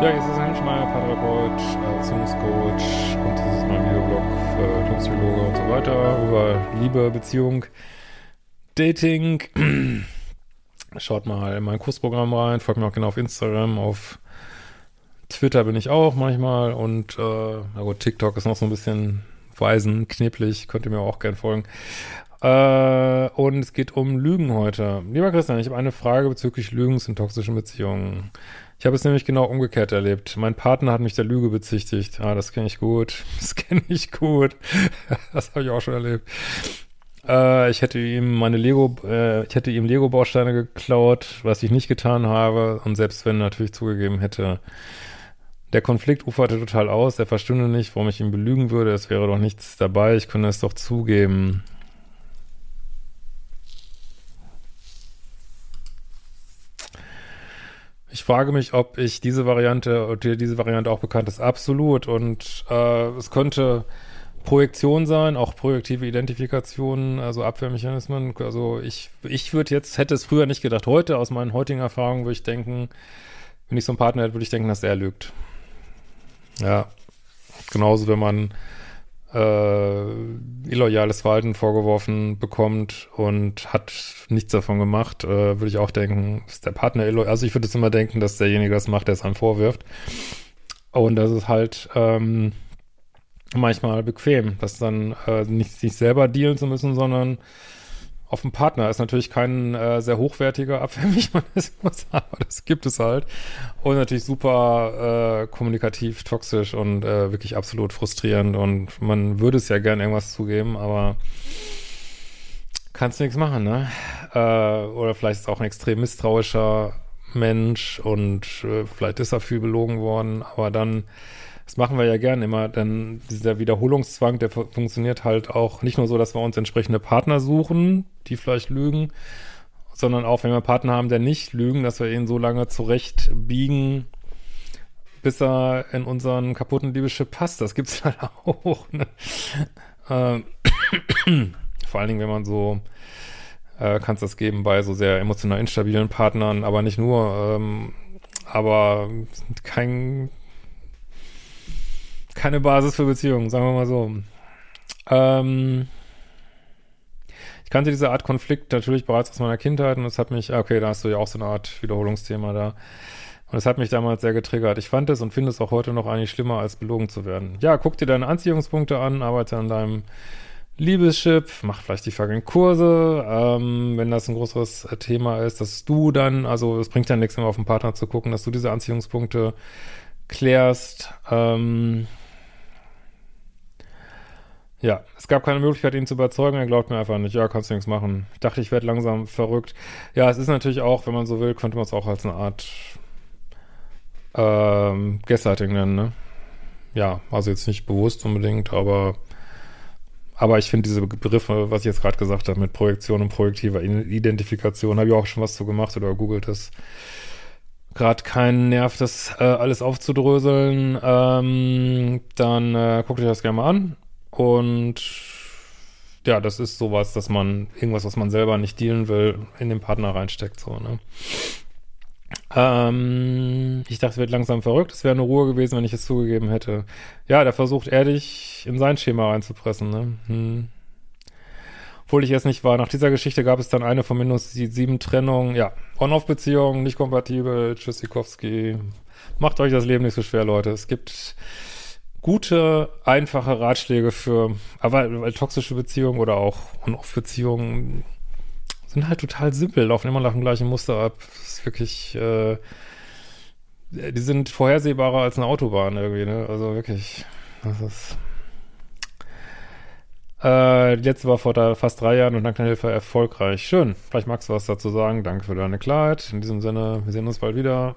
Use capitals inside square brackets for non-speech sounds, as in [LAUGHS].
Ja, jetzt ist Henschmeier, Paartherapeut, Erziehungscoach und das ist mein Videoblog für Dipsychologe und so weiter über Liebe, Beziehung, Dating. [CLEARS THROAT] Schaut mal in mein Kursprogramm rein, folgt mir auch gerne auf Instagram, auf Twitter bin ich auch manchmal und äh, na gut, TikTok ist noch so ein bisschen weisen, kneblig, könnt ihr mir auch gerne folgen. Äh, und es geht um Lügen heute. Lieber Christian, ich habe eine Frage bezüglich Lügens in toxischen Beziehungen. Ich habe es nämlich genau umgekehrt erlebt. Mein Partner hat mich der Lüge bezichtigt. Ah, das kenne ich gut. [LAUGHS] Das kenne ich gut. [LAUGHS] das habe ich auch schon erlebt. Äh, ich hätte ihm meine Lego, äh, ich hätte ihm Lego-Bausteine geklaut, was ich nicht getan habe. Und selbst wenn natürlich zugegeben hätte, der Konflikt uferte total aus. Er verstünde nicht, warum ich ihn belügen würde. Es wäre doch nichts dabei. Ich könnte es doch zugeben. Ich frage mich, ob ich diese Variante, ob dir diese Variante auch bekannt ist. Absolut. Und äh, es könnte Projektion sein, auch projektive Identifikation, also Abwehrmechanismen. Also ich, ich würde jetzt, hätte es früher nicht gedacht. Heute, aus meinen heutigen Erfahrungen, würde ich denken, wenn ich so einen Partner hätte, würde ich denken, dass er lügt. Ja. Genauso, wenn man äh, illoyales Verhalten vorgeworfen bekommt und hat nichts davon gemacht, äh, würde ich auch denken, ist der Partner illoyal. Also ich würde jetzt immer denken, dass derjenige das macht, der es einem vorwirft. Und das ist halt ähm, manchmal bequem, das dann äh, nicht sich selber dealen zu müssen, sondern auf dem Partner ist natürlich kein äh, sehr hochwertiger Abwehrmechanismus, [LAUGHS] aber das gibt es halt. Und natürlich super äh, kommunikativ, toxisch und äh, wirklich absolut frustrierend. Und man würde es ja gern irgendwas zugeben, aber kannst nichts machen, ne? Äh, oder vielleicht ist auch ein extrem misstrauischer Mensch und äh, vielleicht ist er viel belogen worden, aber dann das machen wir ja gern immer, denn dieser Wiederholungszwang, der funktioniert halt auch nicht nur so, dass wir uns entsprechende Partner suchen, die vielleicht lügen, sondern auch, wenn wir Partner haben, der nicht lügen, dass wir ihn so lange zurecht biegen, bis er in unseren kaputten Liebeschip passt. Das gibt's [LAUGHS] halt auch. Ne? Ähm, vor allen Dingen, wenn man so äh, kann es das geben bei so sehr emotional instabilen Partnern, aber nicht nur, ähm, aber kein keine Basis für Beziehungen, sagen wir mal so. Ähm, ich kannte diese Art Konflikt natürlich bereits aus meiner Kindheit und es hat mich, okay, da hast du ja auch so eine Art Wiederholungsthema da. Und es hat mich damals sehr getriggert. Ich fand es und finde es auch heute noch eigentlich schlimmer, als belogen zu werden. Ja, guck dir deine Anziehungspunkte an, arbeite an deinem Liebeschip, mach vielleicht die fucking Kurse, ähm, wenn das ein größeres Thema ist, dass du dann, also es bringt ja nichts, immer auf den Partner zu gucken, dass du diese Anziehungspunkte klärst. Ähm, ja, es gab keine Möglichkeit, ihn zu überzeugen. Er glaubt mir einfach nicht. Ja, kannst du nichts machen. Ich dachte, ich werde langsam verrückt. Ja, es ist natürlich auch, wenn man so will, könnte man es auch als eine Art ähm, Gaslighting nennen, ne? Ja, also jetzt nicht bewusst unbedingt, aber aber ich finde diese Begriffe, was ich jetzt gerade gesagt habe, mit Projektion und projektiver Identifikation, habe ich auch schon was zu gemacht oder googelt das. Gerade keinen Nerv, das äh, alles aufzudröseln. Ähm, dann äh, guckt euch das gerne mal an. Und ja, das ist sowas, dass man irgendwas, was man selber nicht dealen will, in den Partner reinsteckt, so, ne? Ähm, ich dachte, es wird langsam verrückt. Es wäre eine Ruhe gewesen, wenn ich es zugegeben hätte. Ja, da versucht er dich in sein Schema reinzupressen, ne? Hm. Obwohl ich es nicht war. Nach dieser Geschichte gab es dann eine von minus sieben Trennungen. Ja, On-Off-Beziehung, nicht kompatibel, Tschüssikowski. Macht euch das Leben nicht so schwer, Leute. Es gibt gute, einfache Ratschläge für, aber weil toxische Beziehungen oder auch On-Off-Beziehungen sind halt total simpel, laufen immer nach dem gleichen Muster ab. Das ist wirklich, äh, die sind vorhersehbarer als eine Autobahn irgendwie, ne? Also wirklich, das ist. Äh, die letzte war vor fast drei Jahren und dank deiner Hilfe erfolgreich. Schön. Vielleicht magst du was dazu sagen. Danke für deine Klarheit. In diesem Sinne, wir sehen uns bald wieder.